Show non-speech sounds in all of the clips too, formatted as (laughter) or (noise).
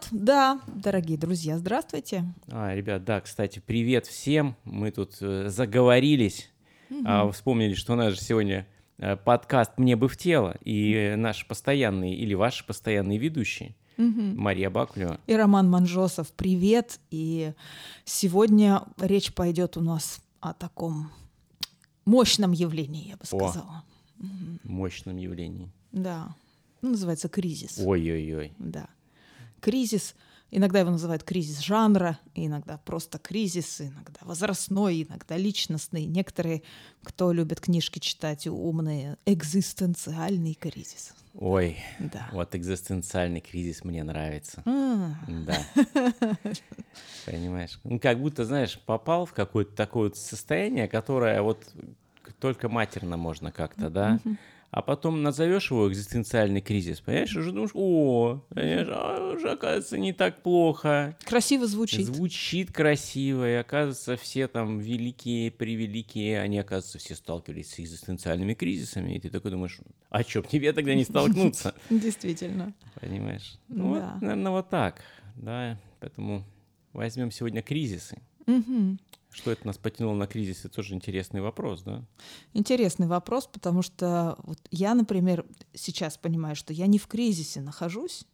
Вот, да, дорогие друзья, здравствуйте. А, ребят, да, кстати, привет всем. Мы тут э, заговорились, а, вспомнили, что у нас же сегодня э, подкаст «Мне бы в тело», и э, наши постоянные или ваши постоянные ведущие Мария Бакулева. И Роман Манжосов, привет. И сегодня речь пойдет у нас о таком мощном явлении, я бы О. сказала. Мощном явлении. Да, ну, называется кризис. Ой-ой-ой. Да. Кризис, иногда его называют кризис жанра, иногда просто кризис, иногда возрастной, иногда личностный. Некоторые, кто любит книжки читать, умные, экзистенциальный кризис. Ой, Да. вот экзистенциальный кризис мне нравится. А, Да. Понимаешь? Ну, как будто, знаешь, попал в какое-то такое состояние, которое вот только матерно можно как-то, да? А потом назовешь его экзистенциальный кризис, понимаешь, уже думаешь, о, понимаешь, а уже, оказывается, не так плохо. Красиво звучит. Звучит красиво, и оказывается, все там великие, превеликие, они, оказывается, все сталкивались с экзистенциальными кризисами, и ты такой думаешь, а чё, тебе тогда не столкнуться? (laughs) Действительно. Понимаешь? Ну, наверное, вот так, да, поэтому возьмем сегодня кризисы. Что это нас потянуло на кризисы, тоже интересный вопрос, да? Интересный вопрос, потому что вот я, например, сейчас понимаю, что я не в кризисе нахожусь,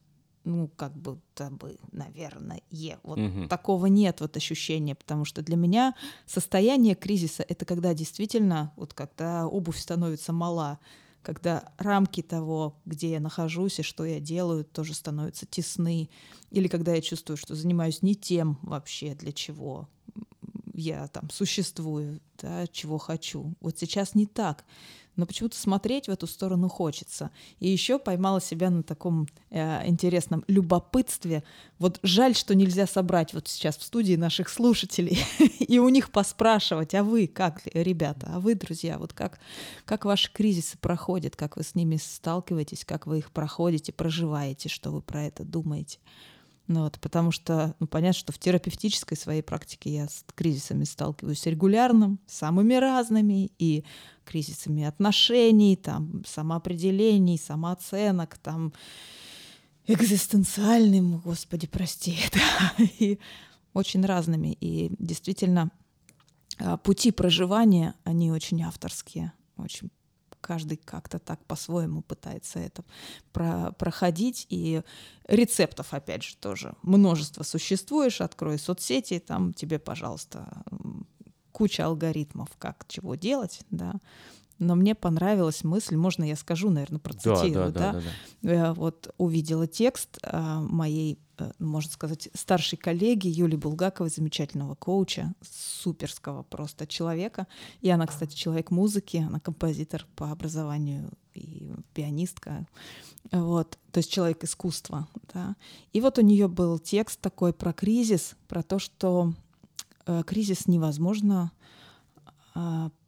ну, как будто бы, наверное, вот Мгм. такого нет вот ощущения, потому что для меня состояние кризиса — это когда действительно, вот когда обувь становится мала, когда рамки того, где я нахожусь и что я делаю, тоже становятся тесны, или когда я чувствую, что занимаюсь не тем вообще, для чего я там существую, да, чего хочу. Вот сейчас не так. Но почему-то смотреть в эту сторону хочется. И еще поймала себя на таком э, интересном любопытстве. Вот жаль, что нельзя собрать вот сейчас в студии наших слушателей (laughs) и у них поспрашивать, а вы как, ребята, а вы, друзья, вот как, как ваши кризисы проходят, как вы с ними сталкиваетесь, как вы их проходите, проживаете, что вы про это думаете. Ну вот, потому что, ну, понятно, что в терапевтической своей практике я с кризисами сталкиваюсь регулярно, самыми разными, и кризисами отношений, там, самоопределений, самооценок, там, экзистенциальным, господи, прости, (laughs) да, и очень разными. И действительно, а, пути проживания, они очень авторские, очень каждый как-то так по-своему пытается это про- проходить. И рецептов, опять же, тоже множество существуешь. Открой соцсети, там тебе, пожалуйста, куча алгоритмов, как чего делать, да. Но мне понравилась мысль, можно я скажу, наверное, процитирую, да, да, да? да, да. Я вот увидела текст а, моей, э, можно сказать, старшей коллеги Юлии Булгаковой, замечательного коуча, суперского просто человека. И она, кстати, человек музыки, она композитор по образованию и пианистка. Вот, то есть человек искусства. Да. И вот у нее был текст такой про кризис, про то, что э, кризис невозможно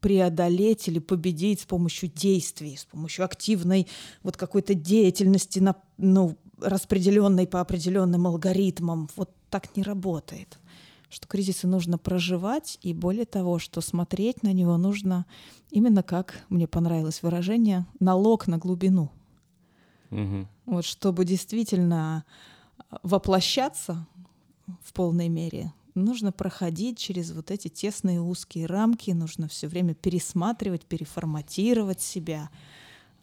преодолеть или победить с помощью действий, с помощью активной вот какой-то деятельности, на, ну, распределенной по определенным алгоритмам. Вот так не работает. Что кризисы нужно проживать, и более того, что смотреть на него нужно именно как, мне понравилось выражение, налог на глубину. Мгм. Вот чтобы действительно воплощаться в полной мере, нужно проходить через вот эти тесные узкие рамки, нужно все время пересматривать, переформатировать себя,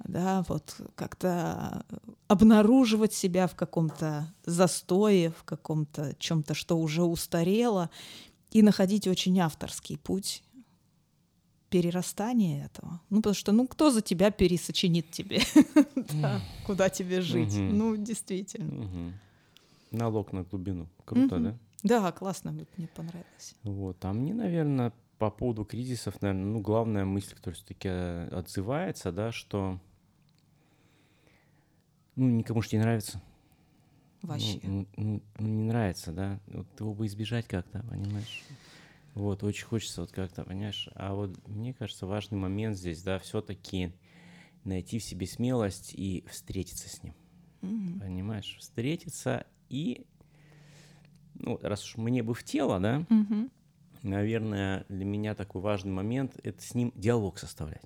да, вот как-то обнаруживать себя в каком-то застое, в каком-то чем-то, что уже устарело, и находить очень авторский путь перерастания этого. Ну, потому что, ну, кто за тебя пересочинит тебе? (laughs) Да, Куда тебе жить? Ну, действительно. Налог на глубину. Круто, да? Да, классно, мне понравилось. Вот. А мне, наверное, по поводу кризисов, наверное, ну, главная мысль, которая все-таки отзывается, да, что ну, никому же не нравится. Ну, Вообще. Ну, ну, ну, не нравится, да. Вот его бы избежать как-то, понимаешь? Вот, очень хочется вот как-то, понимаешь? А вот мне кажется, важный момент здесь, да, все-таки найти в себе смелость и встретиться с ним. Мгм. Понимаешь? Встретиться и, ну, раз уж мне бы в тело, да, Мгм. наверное, для меня такой важный момент — это с ним диалог составлять.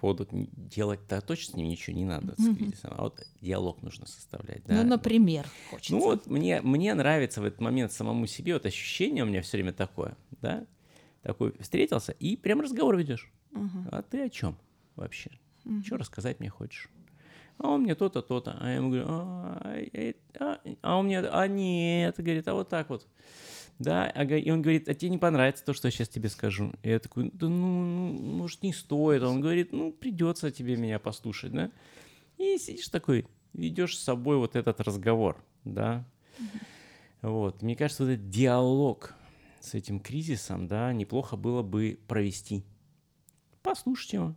Поводу делать-то точно с ним ничего не надо, кризисом, а вот диалог нужно составлять. Да? Ну, например, хочется. Ну вот мне, мне нравится в этот момент самому себе, вот ощущение у меня все время такое, да, такой встретился и прям разговор ведешь. Мгм. А ты о чем вообще? Мгм. Что рассказать мне хочешь? А он мне то-то, то-то. А я ему говорю, а, а, а он мне, а нет, говорит, а вот так вот. Да, а и он говорит, а тебе не понравится то, что я сейчас тебе скажу. И я такой, да ну, ну, может, не стоит. Он говорит, ну, придется тебе меня послушать, да. И сидишь такой, ведешь с собой вот этот разговор, да. Вот, мне кажется, вот этот диалог с этим кризисом, да, неплохо было бы провести. Послушать его.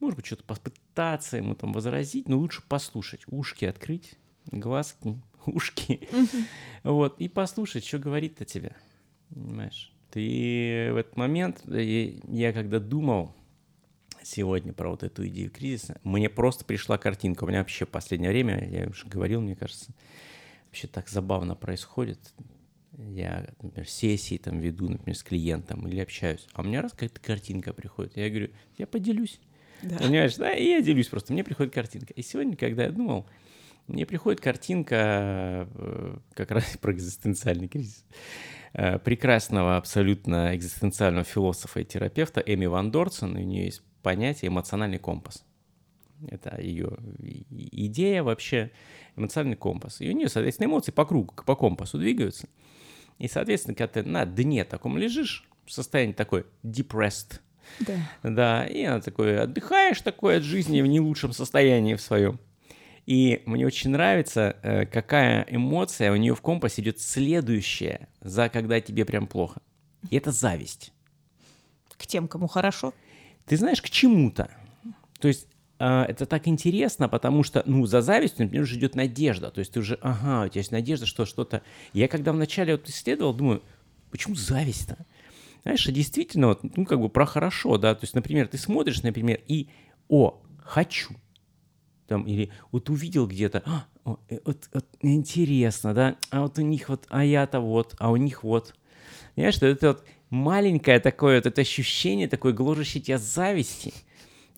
Может быть, что-то попытаться ему там возразить, но лучше послушать. Ушки открыть, глазки, (laughs) ушки. Вот, и послушать, что говорит-то тебе. Понимаешь? Ты в этот момент, э, я когда думал сегодня про вот эту идею кризиса, мне просто пришла картинка. У меня вообще в последнее время, я уже говорил, мне кажется, вообще так забавно происходит. Я, например, сессии там веду, например, с клиентом или общаюсь, а у меня раз какая-то картинка приходит. Я говорю, я поделюсь. Да. Понимаешь, да, и я делюсь просто, мне приходит картинка. И сегодня, когда я думал, мне приходит картинка э, как раз (laughs) про экзистенциальный кризис э, прекрасного абсолютно экзистенциального философа и терапевта Эми Ван Дорсен. У нее есть понятие эмоциональный компас. Это ее идея вообще, эмоциональный компас. И у нее, соответственно, эмоции по кругу, по компасу двигаются. И, соответственно, когда ты на дне таком лежишь, в состоянии такой depressed, Да. да, и она такой, отдыхаешь такой от жизни в не лучшем состоянии в своем. И мне очень нравится, э, какая эмоция у нее в компасе идет следующая, за когда тебе прям плохо. И это зависть. К тем, кому хорошо. Ты знаешь, к чему-то. То есть а, это так интересно, потому что, ну, за завистью, например, уже идет надежда. То есть ты уже, ага, у тебя есть надежда, что что-то... Я когда вначале вот исследовал, думаю, почему зависть-то? Знаешь, действительно, вот, ну, как бы про хорошо, да, то есть, например, ты смотришь, например, и, о, хочу, там, или вот увидел где-то, «А, э, вот, вот интересно, да, а вот у них вот, а я-то вот, а у них вот. Понимаешь, что это вот маленькое такое вот это ощущение такой гложущей тебя зависти,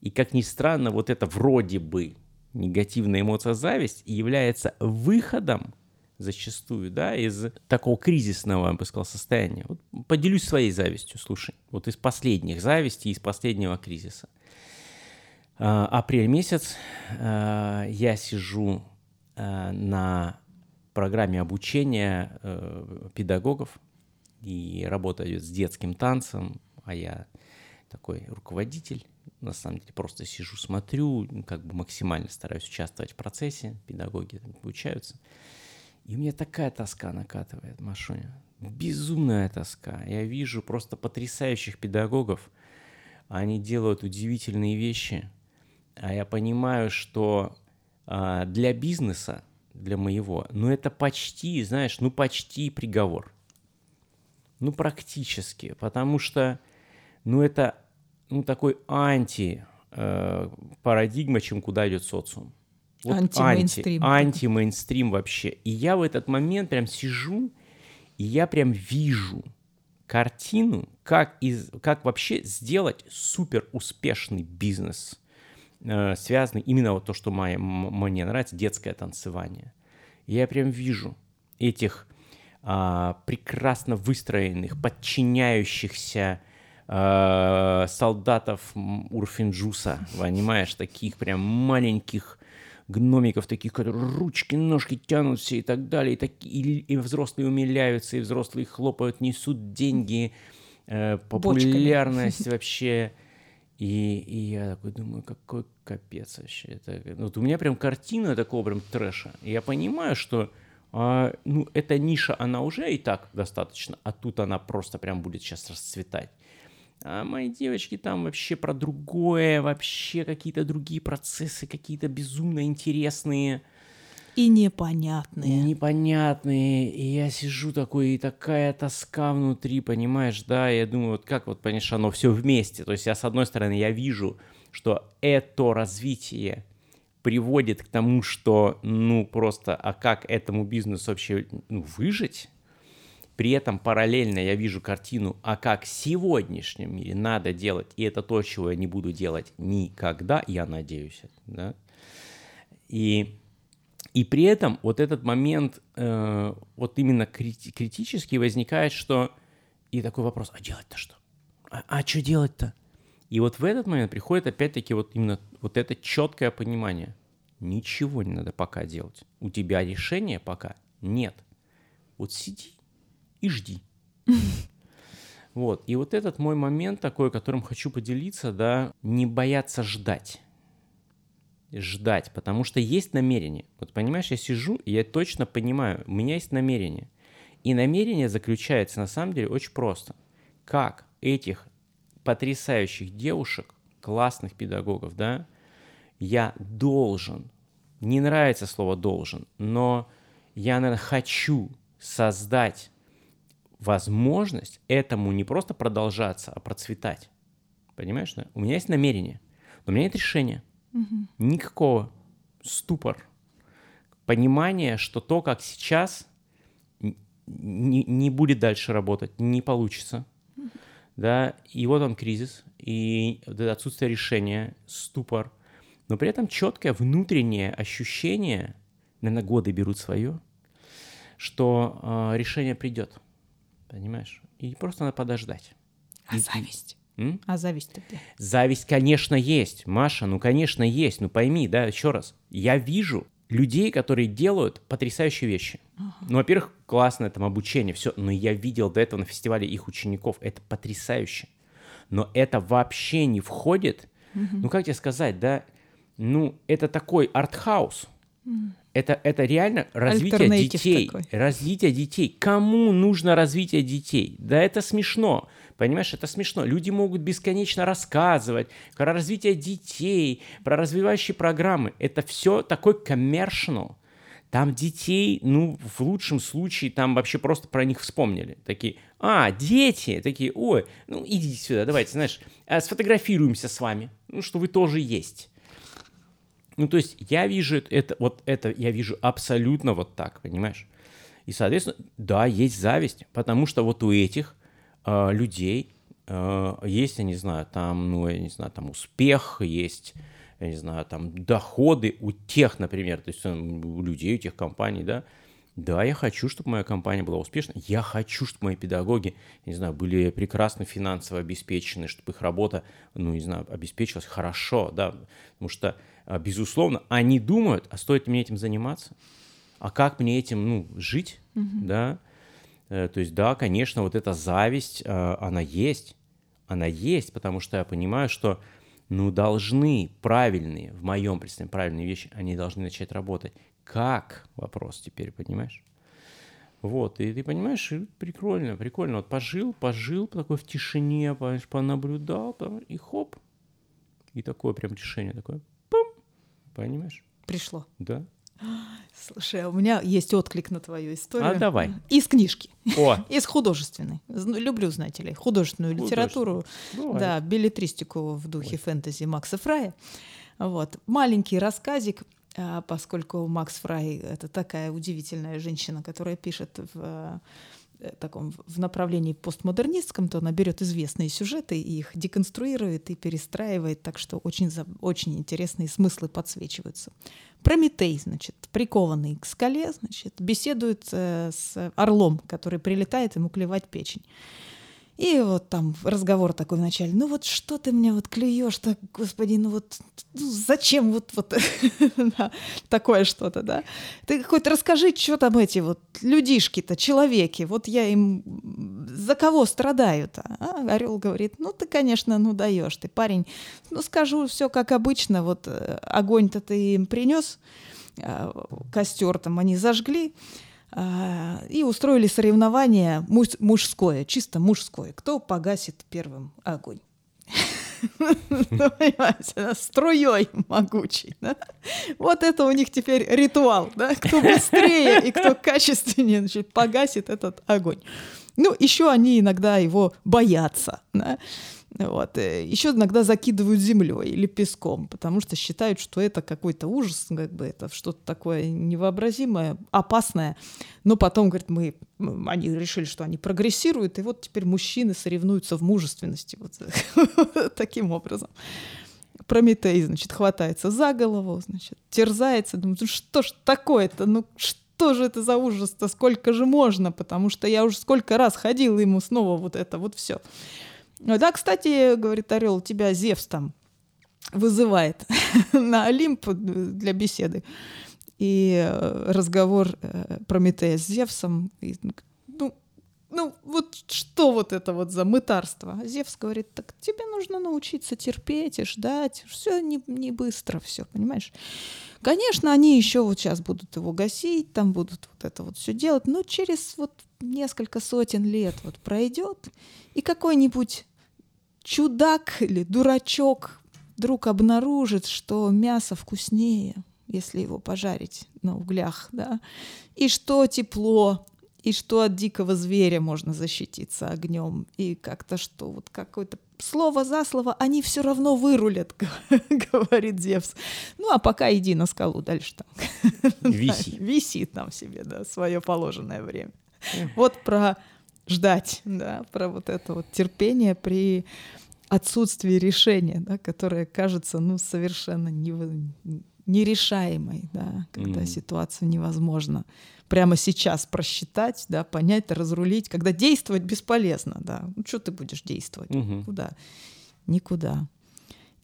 и как ни странно, вот это вроде бы негативная эмоция зависть является выходом зачастую, да, из такого кризисного, я бы сказал, состояния. Вот поделюсь своей завистью, слушай, вот из последних завистей, из последнего кризиса. А, апрель месяц а, я сижу а, на программе обучения э, педагогов и работаю с детским танцем, а я такой руководитель, на самом деле просто сижу, смотрю, как бы максимально стараюсь участвовать в процессе, педагоги обучаются. И меня такая тоска накатывает, Машуня, безумная тоска. Я вижу просто потрясающих педагогов, они делают удивительные вещи, а я понимаю, что а, для бизнеса, для моего, ну это почти, знаешь, ну почти приговор. Ну практически, потому что, ну это, ну такой анти э, парадигма, чем куда идет социум. Анти-мейнстрим. Анти, анти-мейнстрим вообще. И я в этот момент прям сижу, и я прям вижу картину, как, из, как вообще сделать супер успешный бизнес, э, связанный именно вот то, что моя- мне нравится, детское танцевание. И я прям вижу этих а, прекрасно выстроенных, подчиняющихся а, солдатов Урфинджуса, понимаешь, таких прям маленьких гномиков, таких, которые ручки, ножки тянутся и так далее, и, такие, и, и взрослые умиляются, и взрослые хлопают, несут деньги, э, популярность вообще. И, и я такой думаю, какой капец вообще. Это, ну, вот у меня прям картина такого прям трэша. И я понимаю, что а, ну, эта ниша, она уже и так достаточно, а тут она просто прям будет сейчас расцветать. А мои девочки там вообще про другое, вообще какие-то другие процессы, какие-то безумно интересные, И непонятные. непонятные. И я сижу такой, и такая тоска внутри, понимаешь, да, я думаю, вот как вот, понимаешь, оно все вместе. То есть я, с одной стороны, я вижу, что это развитие приводит к тому, что, ну, просто, а как этому бизнесу вообще ну, выжить? При этом параллельно я вижу картину, а как в сегодняшнем мире надо делать, и это то, чего я не буду делать никогда, я надеюсь, да, и и при этом вот этот момент э, вот именно крити- критически возникает, что и такой вопрос, а делать-то что? А, а что делать-то? И вот в этот момент приходит опять-таки вот именно вот это четкое понимание. Ничего не надо пока делать. У тебя решения пока нет. Вот сиди и жди. (laughs) Вот. И вот этот мой момент такой, которым хочу поделиться, да, не бояться ждать ждать, потому что есть намерение. Вот понимаешь, я сижу, и я точно понимаю, у меня есть намерение. И намерение заключается на самом деле очень просто. Как этих потрясающих девушек, классных педагогов, да, я должен, не нравится слово должен, но я, наверное, хочу создать возможность этому не просто продолжаться, а процветать. Понимаешь? Да? У меня есть намерение, но у меня нет решения. Угу. Никакого. Ступор. Понимание, что то, как сейчас, не, не будет дальше работать, не получится. Угу. Да, и вот он кризис, и отсутствие решения, ступор. Но при этом четкое внутреннее ощущение, наверное, годы берут свое, что э, решение придет. Понимаешь? И просто надо подождать. А и, зависть? М? А зависть? Зависть, конечно, есть, Маша, ну, конечно, есть. Ну, пойми, да, еще раз. Я вижу людей, которые делают потрясающие вещи. Ага. Ну, во-первых, классное там обучение, все. Но я видел до этого на фестивале их учеников. Это потрясающе. Но это вообще не входит. Угу. Ну, как тебе сказать, да? Ну, это такой артхаус. Угу. Это, это реально развитие детей. Такой. Развитие детей. Кому нужно развитие детей? Да это смешно. Понимаешь, это смешно. Люди могут бесконечно рассказывать про развитие детей, про развивающие программы. Это все такой commercial. Там детей, ну, в лучшем случае, там вообще просто про них вспомнили. Такие, а, дети, такие, ой, ну, идите сюда, давайте, знаешь, э, сфотографируемся с вами, ну, что вы тоже есть. Ну, то есть я вижу это, вот это я вижу абсолютно вот так, понимаешь? И, соответственно, да, есть зависть, потому что вот у этих э, людей э, есть, я не знаю, там, ну, я не знаю, там успех, есть, я не знаю, там доходы у тех, например, то есть у людей, у тех компаний, да, да, я хочу, чтобы моя компания была успешна. Я хочу, чтобы мои педагоги, не знаю, были прекрасно финансово обеспечены, чтобы их работа, ну, не знаю, обеспечивалась хорошо, да. Потому что, а, безусловно, они думают, а стоит мне этим заниматься? А как мне этим, ну, жить, mm-hmm. да? Э, то есть, да, конечно, вот эта зависть, а, она есть. Она есть, потому что я понимаю, что ну, должны правильные, в моем представлении, правильные вещи, они должны начать работать. Как? Вопрос теперь, понимаешь? Вот, и ты понимаешь, прикольно, прикольно. Вот пожил, пожил такой в тишине, понимаешь, понаблюдал, и хоп. И такое прям решение такое, пум, понимаешь? Пришло. Да. (gasps) Слушай, а у меня есть отклик на твою историю. А давай. (laughs) Из книжки. О. (laughs) Из художественной. Люблю, знаете ли, художественную литературу. Да, билетристику в духе Ой. фэнтези Макса Фрая. Вот. Маленький рассказик, поскольку Макс Фрай — это такая удивительная женщина, которая пишет в Э, таком в направлении постмодернистском, то она берет известные сюжеты и их деконструирует и перестраивает, так что очень, очень интересные смыслы подсвечиваются. Прометей, значит, прикованный к скале, значит, беседует э, с орлом, который прилетает ему клевать печень. И вот там разговор такой вначале, ну вот что ты мне вот клюешь-то, господи, ну вот ну зачем вот, вот (laughs) такое что-то, да? Ты хоть расскажи, что там эти вот людишки-то, человеки, вот я им за кого страдаю-то? А Орел говорит, ну ты, конечно, ну даешь ты, парень, ну скажу все как обычно, вот э, огонь-то ты им принес, а, костер там они зажгли, и устроили соревнование муж, мужское, чисто мужское. Кто погасит первым огонь? (laughs) Понимаете, струей могучий. Вот это у них теперь ритуал. Кто быстрее и кто качественнее погасит этот огонь. Ну, еще они иногда его боятся. Вот. Э, Еще иногда закидывают землей или песком, потому что считают, что это какой-то ужас, как бы это что-то такое невообразимое, опасное. Но потом, говорит, мы, они решили, что они прогрессируют, и вот теперь мужчины соревнуются в мужественности. Вот (laughs) таким образом. Прометей, значит, хватается за голову, значит, терзается, думает, ну что ж такое-то, ну что же это за ужас-то, сколько же можно, потому что я уже сколько раз ходил ему снова вот это вот все. Да, кстати, говорит Орел, тебя Зевс там вызывает (laughs) на Олимп для беседы. И э, разговор э, Прометея с Зевсом. Ну, ну, вот что вот это вот за мытарство? А Зевс говорит, так тебе нужно научиться терпеть и ждать. Все не, не быстро, все, понимаешь? Конечно, они еще вот сейчас будут его гасить, там будут вот это вот все делать, но через вот несколько сотен лет вот пройдет, и какой-нибудь чудак или дурачок вдруг обнаружит, что мясо вкуснее, если его пожарить на углях, да, и что тепло, и что от дикого зверя можно защититься огнем, и как-то что, вот какое-то слово за слово, они все равно вырулят, (laughs) говорит Зевс. Ну, а пока иди на скалу дальше там. Виси. (laughs) Виси там себе, да, свое положенное время. Вот про ждать, да, про вот это вот терпение при отсутствии решения, да, которое кажется, ну, совершенно не, нерешаемой, да, когда mm. ситуацию невозможно прямо сейчас просчитать, да, понять, разрулить, когда действовать бесполезно, да. Ну, что ты будешь действовать? Mm-hmm. Куда? Никуда.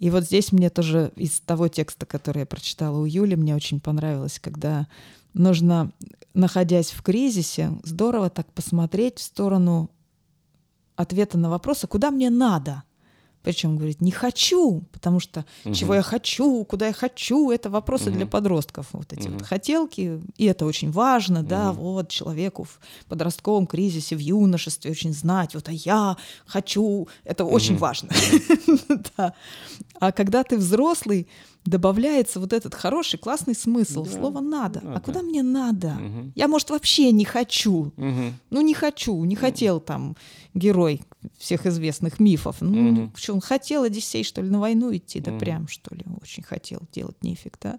И вот здесь мне тоже из того текста, который я прочитала у Юли, мне очень понравилось, когда нужно, находясь в кризисе, здорово так посмотреть в сторону ответа на вопрос, а куда мне надо? Причем говорит, не хочу, потому что угу. чего я хочу, куда я хочу, это вопросы угу. для подростков. Вот эти угу. вот хотелки, и это очень важно, угу. да, вот человеку в подростковом кризисе, в юношестве очень знать, вот, а я хочу, это угу. очень важно. (laughs) А когда ты взрослый, добавляется вот этот хороший, классный смысл. Да. Слово надо. надо. А куда мне надо? Угу. Я, может, вообще не хочу. Угу. Ну, не хочу, не хотел там герой всех известных мифов. Ну, угу. что, он хотел Одиссей, что ли, на войну идти? Да угу. прям, что ли, очень хотел делать нефиг, да?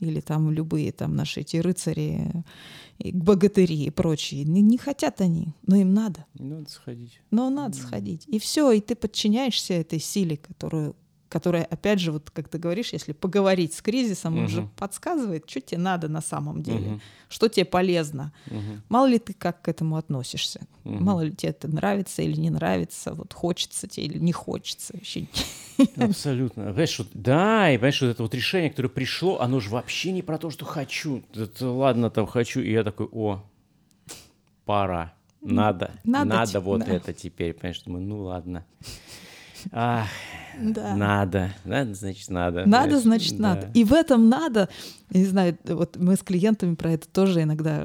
Или там любые там наши эти рыцари, и богатыри и прочие. Не, не хотят они, но им надо. Надо сходить. Но надо угу. сходить. И все, и ты подчиняешься этой силе, которую которая, опять же, вот как ты говоришь, если поговорить с кризисом, он же подсказывает, что тебе надо на самом деле, угу. что тебе полезно. Угу. Мало ли ты как к этому относишься, угу. мало ли тебе это нравится или не нравится, вот хочется тебе или не хочется. Вообще. Абсолютно. Понимаешь, что, да, и понимаешь, что это вот решение, которое пришло, оно же вообще не про то, что хочу. Это, ладно, там хочу, и я такой, о, пора. Надо, надо, надо вот да. это теперь, понимаешь, думаю, ну ладно. Ах, да. Надо, надо, значит, надо. Надо, значит, да. надо. И в этом надо, я не знаю, вот мы с клиентами про это тоже иногда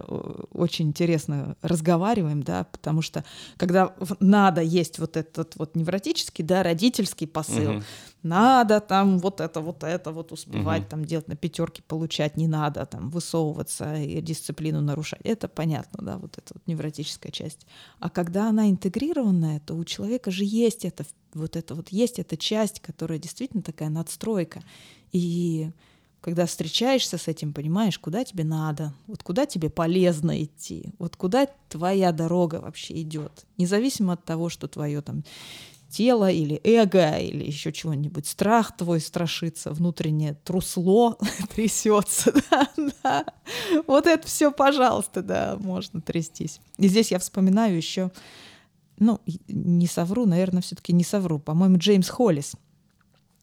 очень интересно разговариваем, да, потому что когда надо есть вот этот вот невротический, да, родительский посыл, угу. Надо там вот это, вот это вот успевать угу. там делать на пятерке, получать не надо, там высовываться и дисциплину нарушать. Это понятно, да, вот эта вот невротическая часть. А когда она интегрированная, то у человека же есть это вот это вот есть эта часть, которая действительно такая надстройка. И когда встречаешься с этим, понимаешь, куда тебе надо, вот куда тебе полезно идти, вот куда твоя дорога вообще идет, независимо от того, что твое там тело или эго или еще чего-нибудь, страх твой страшится, внутреннее трусло (laughs) трясется, (laughs) да, да. Вот это все, пожалуйста, да, можно трястись. И здесь я вспоминаю еще ну, не совру, наверное, все-таки не совру, по-моему, Джеймс Холлис,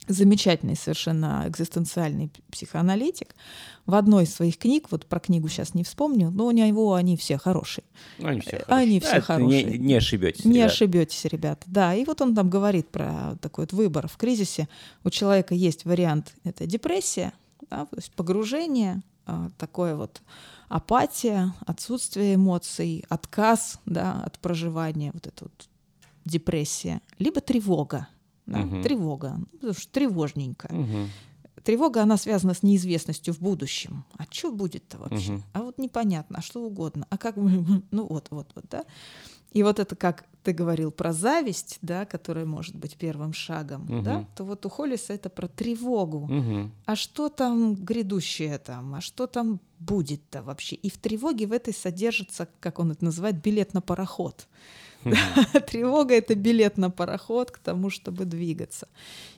замечательный совершенно экзистенциальный психоаналитик, в одной из своих книг, вот про книгу сейчас не вспомню, но у него они все хорошие. Они все хорошие. Они все хорошие. Не, не ошибетесь. Не ребят. ошибетесь, ребята. Да, и вот он там говорит про такой вот выбор в кризисе. У человека есть вариант, это депрессия, да, то есть погружение, а, такое вот апатия, отсутствие эмоций, отказ да, от проживания, вот эта вот депрессия, либо тревога. Да, угу. Тревога, ну, потому что тревожненько. Угу. Тревога, она связана с неизвестностью в будущем. А что будет-то вообще? Угу. А вот непонятно, а что угодно. А как мы... (laughs) Ну вот, вот, вот, да. И вот это как ты говорил про зависть, да, которая может быть первым шагом, Мгм. да, то вот у Холлиса это про тревогу. Мгм. А что там грядущее там? А что там будет-то вообще? И в тревоге в этой содержится, как он это называет, билет на пароход. (laughs) Тревога — это билет на пароход к тому, чтобы двигаться.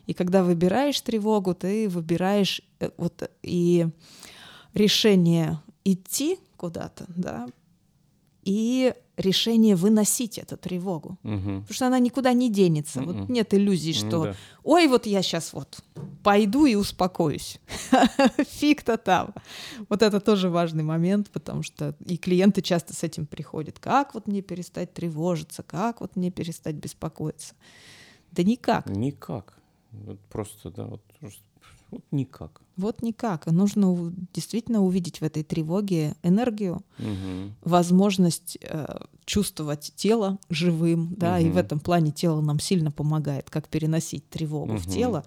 И когда выбираешь тревогу, ты выбираешь э, вот и решение идти куда-то, да, и решение выносить эту тревогу. Мгм. Потому что она никуда не денется. Вот нет иллюзий, что да. ой, вот я сейчас вот пойду и успокоюсь. (laughs) Фиг-то там. Вот это тоже важный момент, потому что и клиенты часто с этим приходят. Как вот мне перестать тревожиться? Как вот мне перестать беспокоиться? Да никак. Никак. Вот просто, да, вот, вот никак. Вот никак. Нужно действительно увидеть в этой тревоге энергию, Мгм. возможность э, чувствовать тело живым, да, и в этом плане тело нам сильно помогает, как переносить тревогу в Мгм. тело.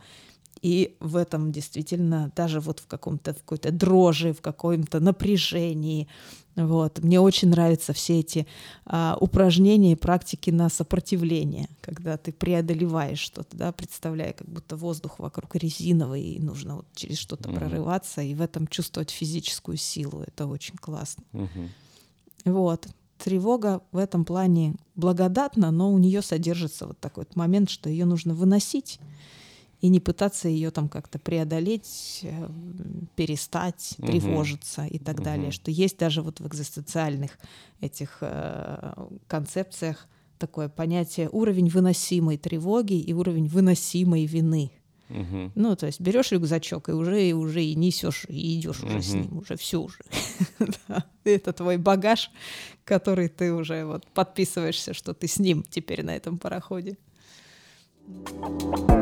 И в этом действительно даже вот в каком-то в какой-то дрожи, в каком-то напряжении. Вот. Мне очень нравятся все эти а, упражнения и практики на сопротивление, когда ты преодолеваешь что-то, да, представляя, как будто воздух вокруг резиновый, и нужно вот через что-то Мгм. прорываться, и в этом чувствовать физическую силу. Это очень классно. Мгм. Вот. Тревога в этом плане благодатна, но у нее содержится вот такой вот момент, что ее нужно выносить и не пытаться ее там как-то преодолеть, э, перестать Мгм. тревожиться и так далее. Мгм. Что есть даже вот в экзистенциальных этих э, концепциях такое понятие уровень выносимой тревоги и уровень выносимой вины. Мгм. Ну, то есть берешь рюкзачок и уже, и уже и несешь, и идешь уже с ним, уже все уже. (laughs) Это твой багаж, который ты уже вот подписываешься, что ты с ним теперь на этом пароходе. А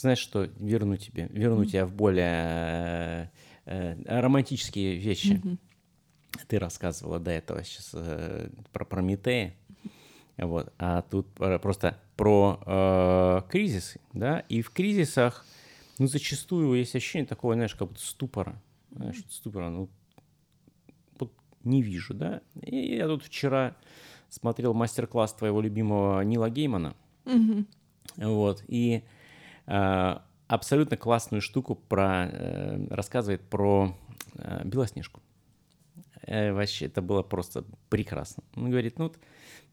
знаешь что, верну тебе, верну тебя в более э, э, романтические вещи. Мгм. Ты рассказывала до этого сейчас про Прометея. Вот. А тут про- просто про э, кризисы, да, и в кризисах, ну, зачастую есть ощущение такого, знаешь, как будто ступора. Знаешь, ступора, ну, вот не вижу, да. И я тут вчера смотрел мастер-класс твоего любимого Нила Геймана. Мгм. Вот. И э, абсолютно классную штуку про, э, рассказывает про э, Белоснежку. Э, вообще, это было просто прекрасно. Он говорит, ну, вот,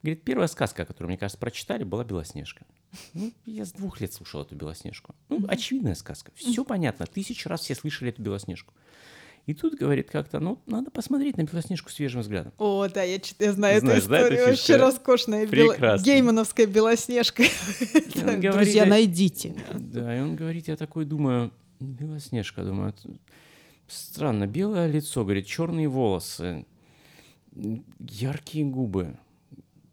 говорит, первая сказка, которую, мне кажется, прочитали, была Белоснежка. Ну, я с двух лет слушал эту Белоснежку. Ну, очевидная сказка. Все понятно. Тысячу раз все слышали эту Белоснежку. И тут, говорит, как-то, ну, надо посмотреть на Белоснежку свежим взглядом. О, да, я, я знаю Знаешь, эту да, историю. фишку? Вообще роскошная. бело- Прекрасно. Геймановская белоснежка. (laughs) говорит, Друзья, найдите. Да, и он говорит, я такой думаю, Белоснежка, думаю, это странно, белое лицо, говорит, черные волосы, яркие губы,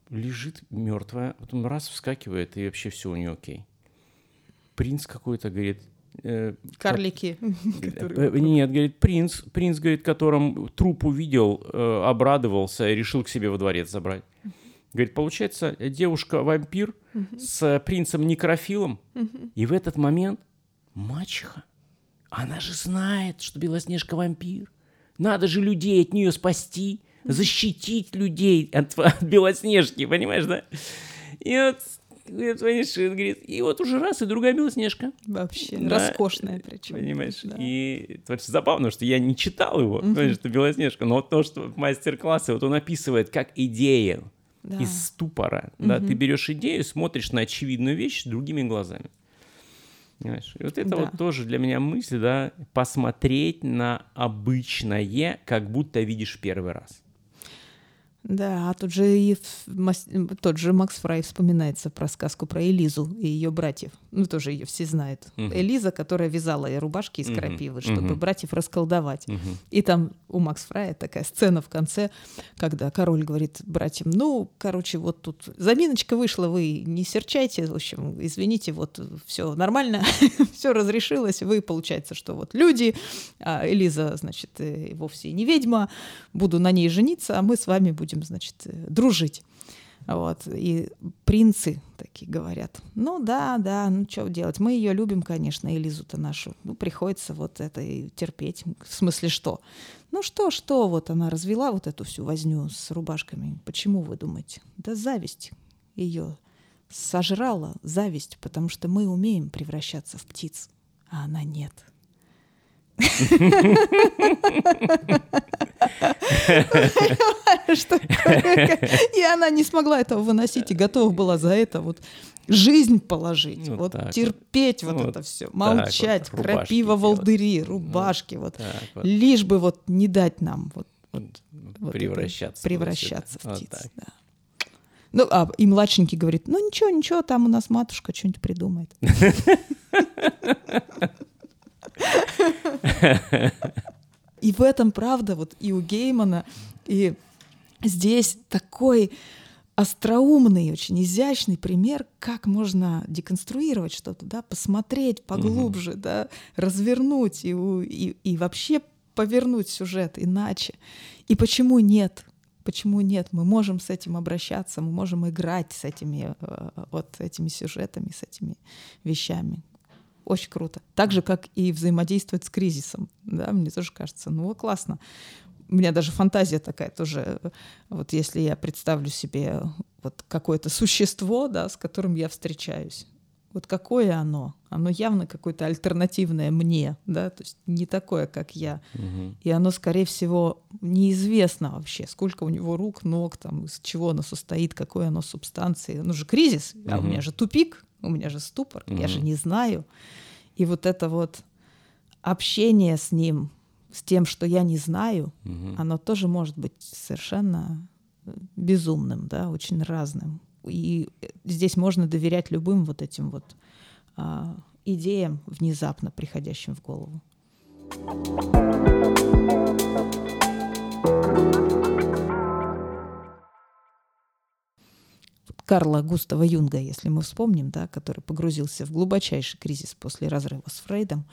лежит мертвая, потом раз вскакивает, и вообще все у нее окей. Принц какой-то, говорит, э, Карлики. (laughs) Э, Нет, говорит, принц, принц, говорит, которым труп увидел, э, обрадовался и решил к себе во дворец забрать. Говорит, получается, девушка-вампир с принцем Некрофилом, и в этот момент мачеха, она же знает, что Белоснежка вампир. Надо же людей от нее спасти, защитить людей от, (laughs) от Белоснежки, понимаешь, да? И вот, говорит, понимаешь, говорит, и вот уже раз, и другая Белоснежка. Вообще Да, роскошная причем. Понимаешь? Да. И это очень забавно, что я не читал его, понимаешь, что Белоснежка, но вот то, что в мастер-классе, вот он описывает как идею Да. из ступора. Да, ты берешь идею, смотришь на очевидную вещь другими глазами. Понимаешь? И вот это Да. вот тоже для меня мысль, да, посмотреть на обычное, как будто видишь первый раз. Да, а тут же и тот же Макс Фрай вспоминается про сказку про Элизу и ее братьев. Ну, тоже ее все знают. Мгм. Элиза, которая вязала ей рубашки из Мгм, крапивы, чтобы мгм. братьев расколдовать. Мгм. И там у Макс Фрая такая сцена в конце, когда король говорит братьям, ну, короче, вот тут заминочка вышла, вы не серчайте, в общем, извините, вот все нормально, (laughs) все разрешилось, вы, получается, что вот люди, а Элиза, значит, э, вовсе не ведьма, буду на ней жениться, а мы с вами будем, значит, э, дружить. Вот. И принцы такие говорят, ну да, да, ну что делать, мы ее любим, конечно, Элизу-то нашу. Ну, приходится вот это и терпеть. В смысле что? Ну что, что, вот она развела вот эту всю возню с рубашками. Почему вы думаете? Да зависть ее сожрала, зависть, потому что мы умеем превращаться в птиц, а она нет. И она не смогла этого выносить и готова была за это вот жизнь положить, ну, вот терпеть вот, вот это все, молчать, вот, крапива, волдыри, рубашки, вот, вот, лишь бы вот не дать нам вот, превращаться, превращаться в птиц. Вот да. Ну, а и младшенький говорит, ну ничего, ничего, там у нас матушка что-нибудь придумает. (laughs) И в этом, правда, вот и у Геймана, и здесь такой остроумный, очень изящный пример, как можно деконструировать что-то, да, посмотреть поглубже, угу. да, развернуть и, и, и вообще повернуть сюжет иначе. И почему нет? Почему нет? Мы можем с этим обращаться, мы можем играть с этими э, вот этими сюжетами, с этими вещами. Очень круто. Так же, как и взаимодействовать с кризисом. Да, мне тоже кажется, ну классно у меня даже фантазия такая тоже, вот если я представлю себе вот какое-то существо, да, с которым я встречаюсь, вот какое оно? Оно явно какое-то альтернативное мне, да, то есть не такое, как я. Угу. И оно, скорее всего, неизвестно вообще, сколько у него рук, ног, там, из чего оно состоит, какой оно субстанции. Ну же кризис, угу. а у меня же тупик, у меня же ступор, угу. я же не знаю. И вот это вот общение с ним, с тем, что я не знаю, угу. оно тоже может быть совершенно э, безумным, да, очень разным. И э, здесь можно доверять любым вот этим вот а, идеям, внезапно приходящим в голову. Карла Густава Юнга, если мы вспомним, да, который погрузился в глубочайший кризис после разрыва с Фрейдом,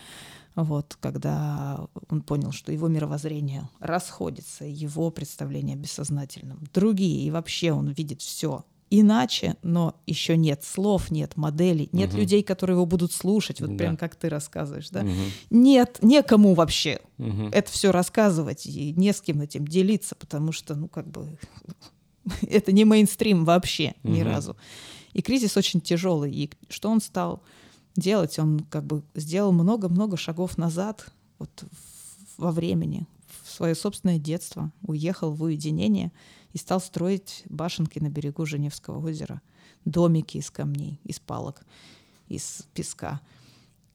вот, когда он понял, что его мировоззрение расходится, его представление о бессознательном другие, и вообще он видит все иначе, но еще нет слов, нет моделей, нет угу. людей, которые его будут слушать, вот да. прям как ты рассказываешь, да? Угу. Нет, некому вообще угу. это все рассказывать и не с кем этим делиться, потому что, ну, как бы (laughs) это не мейнстрим вообще угу. ни разу. И кризис очень тяжелый. И что он стал делать? Он как бы сделал много-много шагов назад вот во времени, в свое собственное детство, уехал в уединение и стал строить башенки на берегу Женевского озера, домики из камней, из палок, из песка.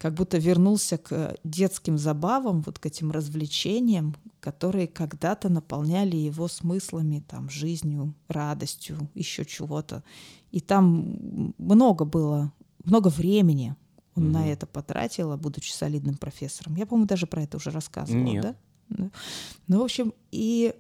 Как будто вернулся к детским забавам, вот к этим развлечениям, которые когда-то наполняли его смыслами, там, жизнью, радостью, еще чего-то. И там много было, много времени он mm-hmm. на это потратил, будучи солидным профессором. Я, по-моему, даже про это уже рассказывала, Нет. да? Ну, в общем, и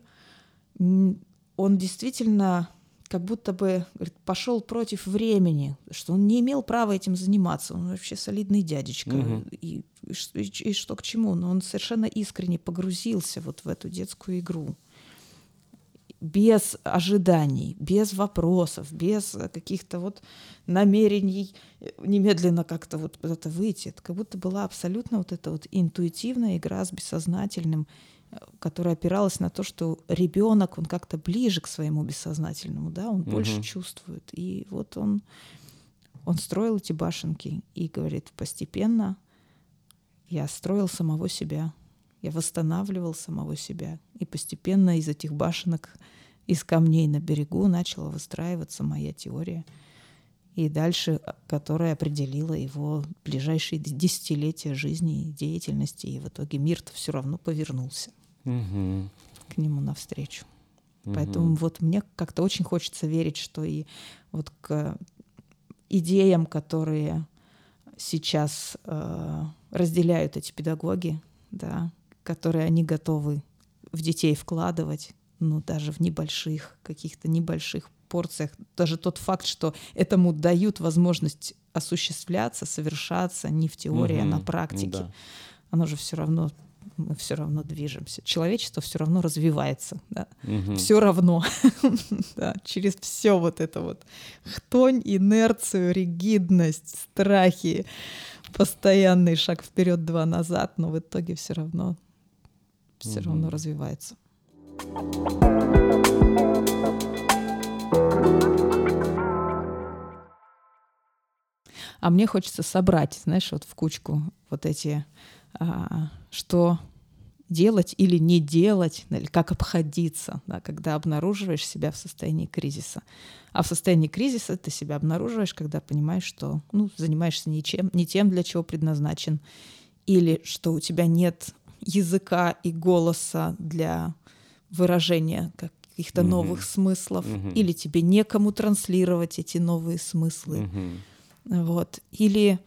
он действительно как будто бы говорит, пошел против времени, что он не имел права этим заниматься. Он вообще солидный дядечка. Угу. И, и, и, и что к чему? Но он совершенно искренне погрузился вот в эту детскую игру. Без ожиданий, без вопросов, без каких-то вот намерений немедленно как-то вот куда-то выйти. Это как будто была абсолютно вот эта вот интуитивная игра с бессознательным которая опиралась на то, что ребенок, он как-то ближе к своему бессознательному, да, он угу. больше чувствует. И вот он, он строил эти башенки и говорит, постепенно я строил самого себя, я восстанавливал самого себя. И постепенно из этих башенок, из камней на берегу начала выстраиваться моя теория. И дальше, которая определила его ближайшие десятилетия жизни и деятельности. И в итоге мир-то все равно повернулся угу. к нему навстречу. Угу. Поэтому вот мне как-то очень хочется верить, что и вот к идеям, которые сейчас э, разделяют эти педагоги, да, которые они готовы в детей вкладывать, ну даже в небольших каких-то небольших порциях, даже тот факт, что этому дают возможность осуществляться, совершаться не в теории, угу, а на практике, да. оно же все равно мы все равно движемся. Человечество все равно развивается, да. Мгм. Все равно, (laughs) да, через все вот это вот хтонь, инерцию, ригидность, страхи, постоянный шаг вперед, два назад, но в итоге все равно, все Мгм. равно развивается. А мне хочется собрать, знаешь, вот в кучку вот эти, что делать или не делать, или как обходиться, да, когда обнаруживаешь себя в состоянии кризиса. А в состоянии кризиса ты себя обнаруживаешь, когда понимаешь, что ну, занимаешься ничем, не тем, для чего предназначен, или что у тебя нет языка и голоса для выражения каких-то Мгм. новых смыслов, Мгм. или тебе некому транслировать эти новые смыслы. Мгм. Вот. Или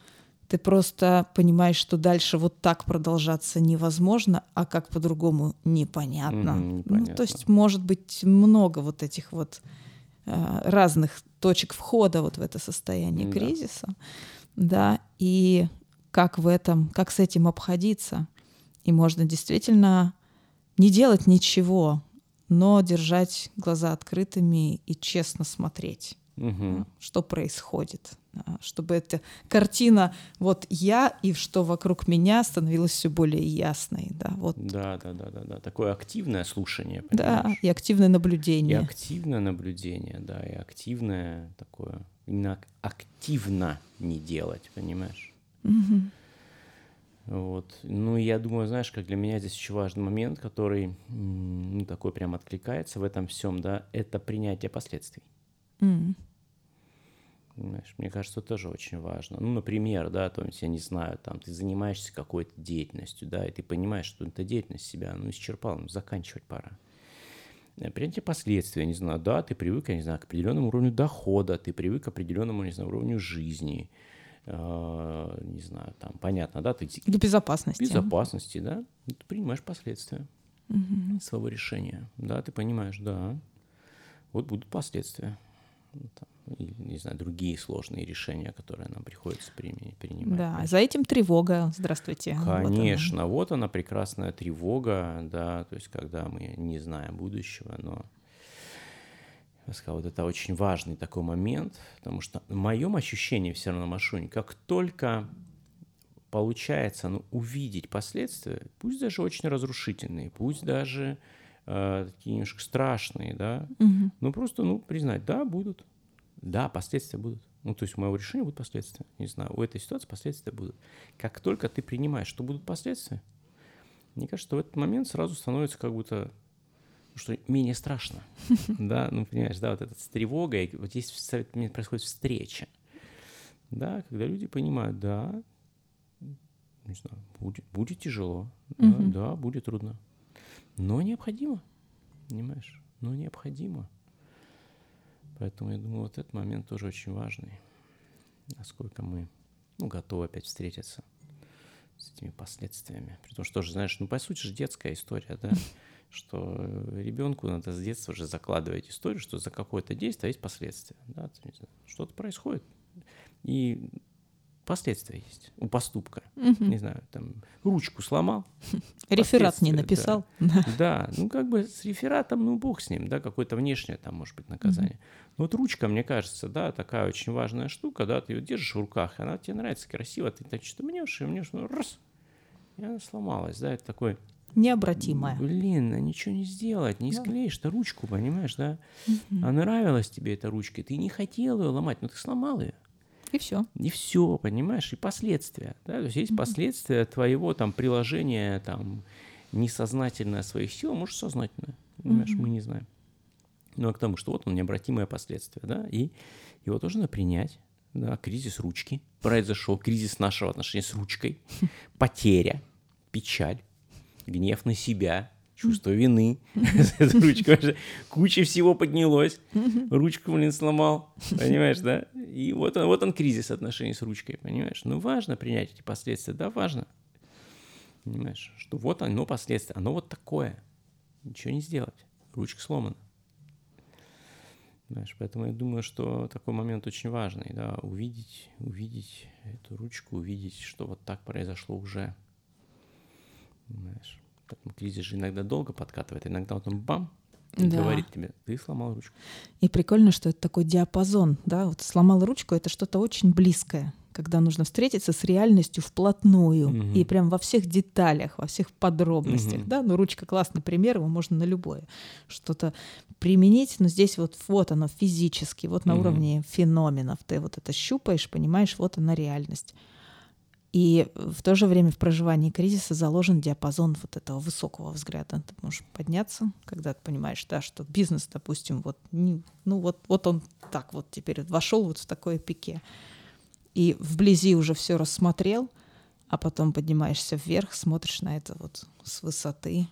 ты просто понимаешь, что дальше вот так продолжаться невозможно, а как по-другому непонятно. Ну, непонятно. то есть может быть много вот этих вот э, разных точек входа вот в это состояние Да. кризиса, да, и как в этом, как с этим обходиться. И можно действительно не делать ничего, но держать глаза открытыми и честно смотреть Мгм. что происходит, а, чтобы эта картина вот я и что вокруг меня становилась все более ясной, да, вот, Да, да, да, да, да. Такое активное слушание. да, понимаешь? и активное И наблюдение. активное наблюдение, да, и активное такое. Именно ак- активно не делать, понимаешь? Мгм. Вот. Ну, и я думаю, знаешь, как для меня здесь еще важный момент, который, ну, такой прям откликается в этом всем, да, это принятие последствий. М. Понимаешь, мне кажется, это тоже очень важно. Ну, например, да, то есть, я не знаю, там, ты занимаешься какой-то деятельностью, да, и ты понимаешь, что эта деятельность себя, ну, исчерпала, ну, заканчивать пора. Э, Принятие последствий, я не знаю, да, ты привык, я не знаю, к определенному уровню дохода, ты привык к определенному, не знаю, уровню жизни, э, не знаю, там, понятно, да, ты Для безопасности. безопасности, да, и ты принимаешь последствия Мгм. своего решения, да, ты понимаешь, да, вот будут последствия, Ну, там, не знаю, другие сложные решения, которые нам приходится принимать. Да, за этим тревога. Здравствуйте. Вот она. Конечно, вот она прекрасная тревога, да, то есть когда мы не знаем будущего, но я сказал, вот это очень важный такой момент, потому что в моем ощущении все равно, Машунь, как только получается ну, увидеть последствия, пусть даже очень разрушительные, пусть даже э, такие немножко страшные, да, Мгм. ну просто, ну, признать, да, будут, да, последствия будут. Ну, то есть у моего решения будут последствия. Не знаю, у этой ситуации последствия будут. Как только ты принимаешь, что будут последствия, мне кажется, что в этот момент сразу становится как будто ну, что менее страшно. (laughs) Да, ну, понимаешь, да, вот это с тревогой, вот здесь происходит встреча. Да, когда люди понимают, да, не знаю, будет, будет тяжело, да, да, будет трудно, но необходимо, понимаешь, но необходимо. Поэтому я думаю, вот этот момент тоже очень важный, насколько мы ну, готовы опять встретиться с этими последствиями. При том, что же, знаешь, ну, по сути же детская история, да, (laughs) что ребенку надо с детства уже закладывать историю, что за какое-то действие есть последствия, да, что-то происходит, и последствия есть у поступка. Мгм. Не знаю, там, ручку сломал, (laughs) Реферат не написал. Да. (laughs) да, ну как бы с рефератом, ну бог с ним, да, какое-то внешнее там может быть наказание. Но вот ручка, мне кажется, да, такая очень важная штука, да, ты ее держишь в руках, она тебе нравится красиво, ты так что мнешь и мнешь, ну раз, и она сломалась, да, это такой, Необратимая. блин, а ничего не сделать, не Да. склеишь ты ручку, понимаешь, да, Мгм. а нравилась тебе эта ручка, ты не хотел ее ломать, но ты сломал ее. И все. И все, понимаешь, и последствия. Да? То есть есть последствия твоего там приложения там несознательное своих сил, а может сознательное. Понимаешь, Мгм. мы не знаем. Ну, а к тому, что вот он необратимое последствие, да, и его тоже надо принять. Да, кризис ручки. Произошел кризис нашего отношения с ручкой. (laughs) Потеря, печаль, гнев на себя, чувство вины. (laughs) Уже Куча всего поднялось. Ручку, блин, сломал. Понимаешь, да? И вот он, вот он кризис отношений с ручкой, понимаешь? Ну, важно принять эти последствия, да, важно. Понимаешь, что вот оно последствие, оно вот такое. Ничего не сделать. Ручка сломана. Знаешь, поэтому я думаю, что такой момент очень важный, да, увидеть, увидеть эту ручку, увидеть, что вот так произошло уже. Знаешь, кризис же иногда долго подкатывает, иногда вот он бам, и Да. говорит тебе, ты сломал ручку. И прикольно, что это такой диапазон, да, вот сломал ручку, это что-то очень близкое, когда нужно встретиться с реальностью вплотную Мгм. и прям во всех деталях, во всех подробностях, Мгм. да, ну ручка классный пример, его можно на любое что-то применить, но здесь вот вот оно физически, вот на Мгм. уровне феноменов, ты вот это щупаешь, понимаешь, вот она реальность. И в то же время в проживании кризиса заложен диапазон вот этого высокого взгляда. Ты можешь подняться, когда ты понимаешь, да, что бизнес, допустим, вот, не- ну вот, вот он так вот теперь вошел вот в такое пике. И вблизи уже все рассмотрел, а потом поднимаешься вверх, смотришь на это вот с высоты,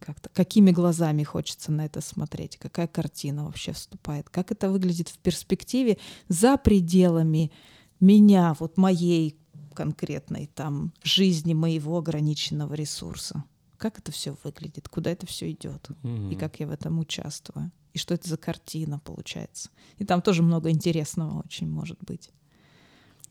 как-то, какими глазами хочется на это смотреть, какая картина вообще вступает, как это выглядит в перспективе за пределами меня, вот моей конкретной там жизни, моего ограниченного ресурса. Как это все выглядит, куда это все идет, и Мгм. как я в этом участвую, и что это за картина получается. И там тоже много интересного очень может быть.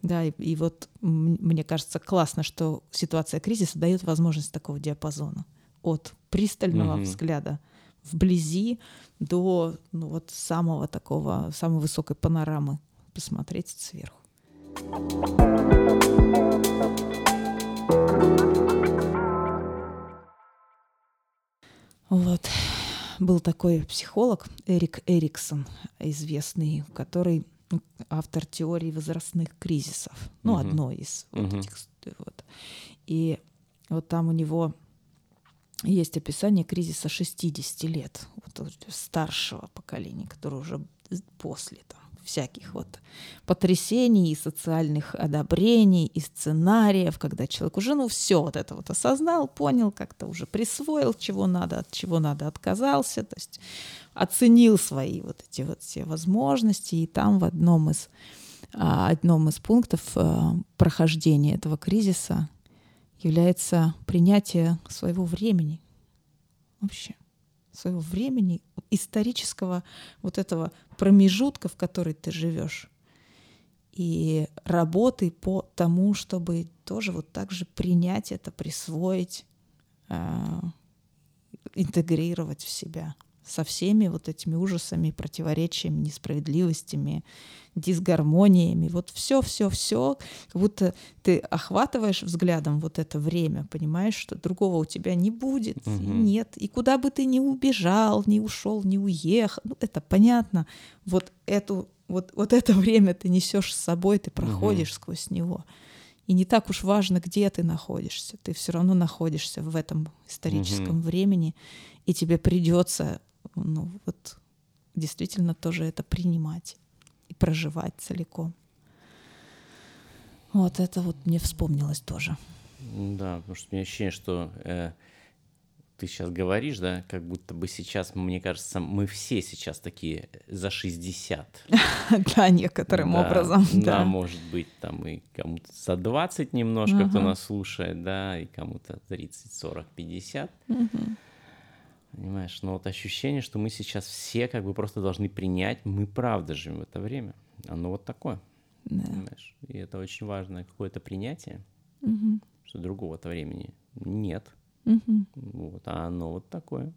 Да, и, и вот мне кажется классно, что ситуация кризиса дает возможность такого диапазона от пристального Мгм. взгляда вблизи до ну, вот самого такого, самой высокой панорамы посмотреть сверху. Вот. Был такой психолог Эрик Эриксон, известный, который ну, автор теории возрастных кризисов. Ну, Мгм. одной из вот Мгм. этих. Вот. И вот там у него есть описание кризиса 60 лет, вот старшего поколения, которое уже после там, всяких вот потрясений и социальных одобрений, и сценариев, когда человек уже, ну, все вот это вот осознал, понял, как-то уже присвоил, чего надо, от чего надо отказался, то есть оценил свои вот эти вот все возможности, и там в одном из, а, одном из пунктов а, прохождения этого кризиса является принятие своего времени вообще своего времени исторического вот этого промежутка, в который ты живешь, и работы по тому, чтобы тоже вот так же принять это, присвоить, а, интегрировать в себя со всеми вот этими ужасами, противоречиями, несправедливостями, дисгармониями. Вот все, все, все, как будто ты охватываешь взглядом вот это время, понимаешь, что другого у тебя не будет, Мгм. нет. И куда бы ты ни убежал, ни ушел, ни уехал, ну это понятно. Вот эту вот, вот это время ты несешь с собой, ты проходишь сквозь него. И не так уж важно, где ты находишься. Ты все равно находишься в этом историческом Мгм. времени, и тебе придется, ну вот, действительно тоже это принимать и проживать целиком. Вот это вот мне вспомнилось тоже. Да, потому что у меня ощущение, что э, ты сейчас говоришь, да, как будто бы сейчас, мне кажется, мы все сейчас такие за 60. (laughs) Да, некоторым образом, Да, да. может быть, там и кому-то за 20 немножко, кто нас слушает, да, и кому-то 30, 40, 50. Понимаешь, но вот ощущение, что мы сейчас все как бы просто должны принять, мы правда живем в это время. Оно вот такое, Да. понимаешь? И это очень важное какое-то принятие, Мгм. что другого-то времени нет. Мгм. Вот, а оно вот такое.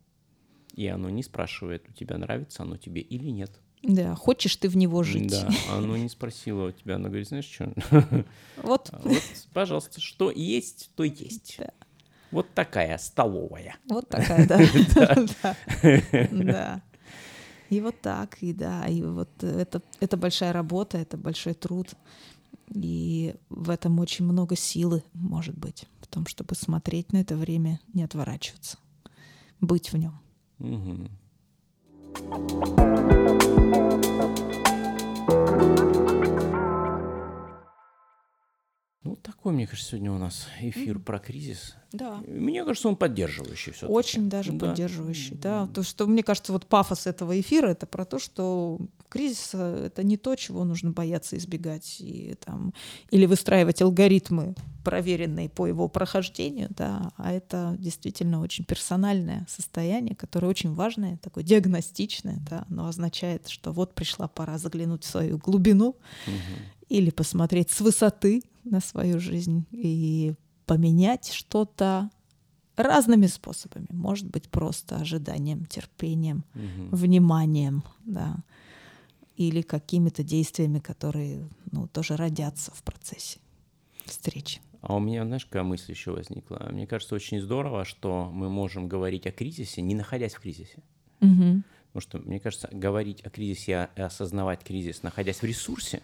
И оно не спрашивает, у тебя нравится оно тебе или нет. Да, хочешь ты в него жить. Да, оно не спросило у тебя, оно говорит, знаешь что, Вот, вот, пожалуйста, что есть, то есть. Да. Вот такая столовая. вот такая, (laughs) да. Да. И вот так, и да, и вот это, это большая работа, это большой труд. И в этом очень много силы, может быть, в том, чтобы смотреть на это время, не отворачиваться, быть в нем. Мгм. Такой, мне кажется, сегодня у нас эфир про кризис. Да. Мне кажется, он поддерживающий все Очень даже поддерживающий, да. То, что мне кажется, вот пафос этого эфира это про то, что кризис это не то, чего нужно бояться избегать и там или выстраивать алгоритмы, проверенные по его прохождению, да, а это действительно очень персональное состояние, которое очень важное, такое диагностичное, да, оно означает, что вот пришла пора заглянуть в свою глубину или посмотреть с высоты на свою жизнь и поменять что-то разными способами. Может быть, просто ожиданием, терпением, Мгм. вниманием, да, или какими-то действиями, которые, ну, тоже родятся в процессе встречи. А у меня, знаешь, какая мысль еще возникла? Мне кажется, очень здорово, что мы можем говорить о кризисе, не находясь в кризисе. Мгм. Потому что, мне кажется, говорить о кризисе и осознавать кризис, находясь в ресурсе,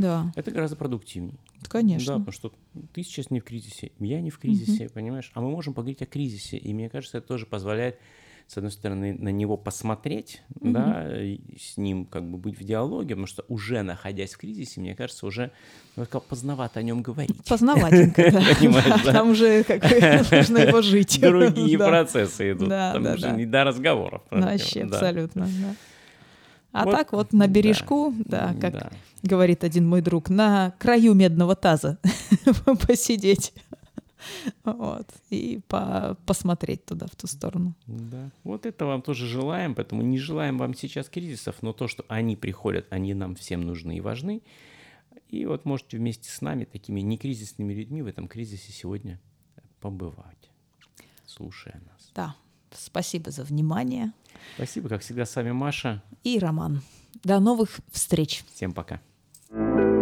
Да, это гораздо продуктивнее. Да, конечно. потому что ты сейчас не в кризисе, я не в кризисе, понимаешь? А мы можем поговорить о кризисе, и мне кажется, это тоже позволяет, с одной стороны, на него посмотреть, да, и с ним как бы быть в диалоге, потому что уже находясь в кризисе, мне кажется, уже ну, как поздновато о нем говорить. Познаватенько, да. (laughs) Да? Там уже как (laughs) нужно его жить. Другие (laughs) Да. процессы идут, Да, там да, уже да. не до разговоров. Вообще, Да. абсолютно, да. А Вот, так вот на да. бережку, да, как Да. говорит один мой друг, на краю медного таза (laughs) посидеть. Вот. И по- посмотреть туда, в ту сторону. Да. Вот это вам тоже желаем, поэтому не желаем вам сейчас кризисов, но то, что они приходят, они нам всем нужны и важны. И вот можете вместе с нами, такими некризисными людьми, в этом кризисе сегодня побывать, слушая нас. Да. Спасибо за внимание. Спасибо, как всегда, с вами Маша. И Роман. До новых встреч. Всем пока. thank you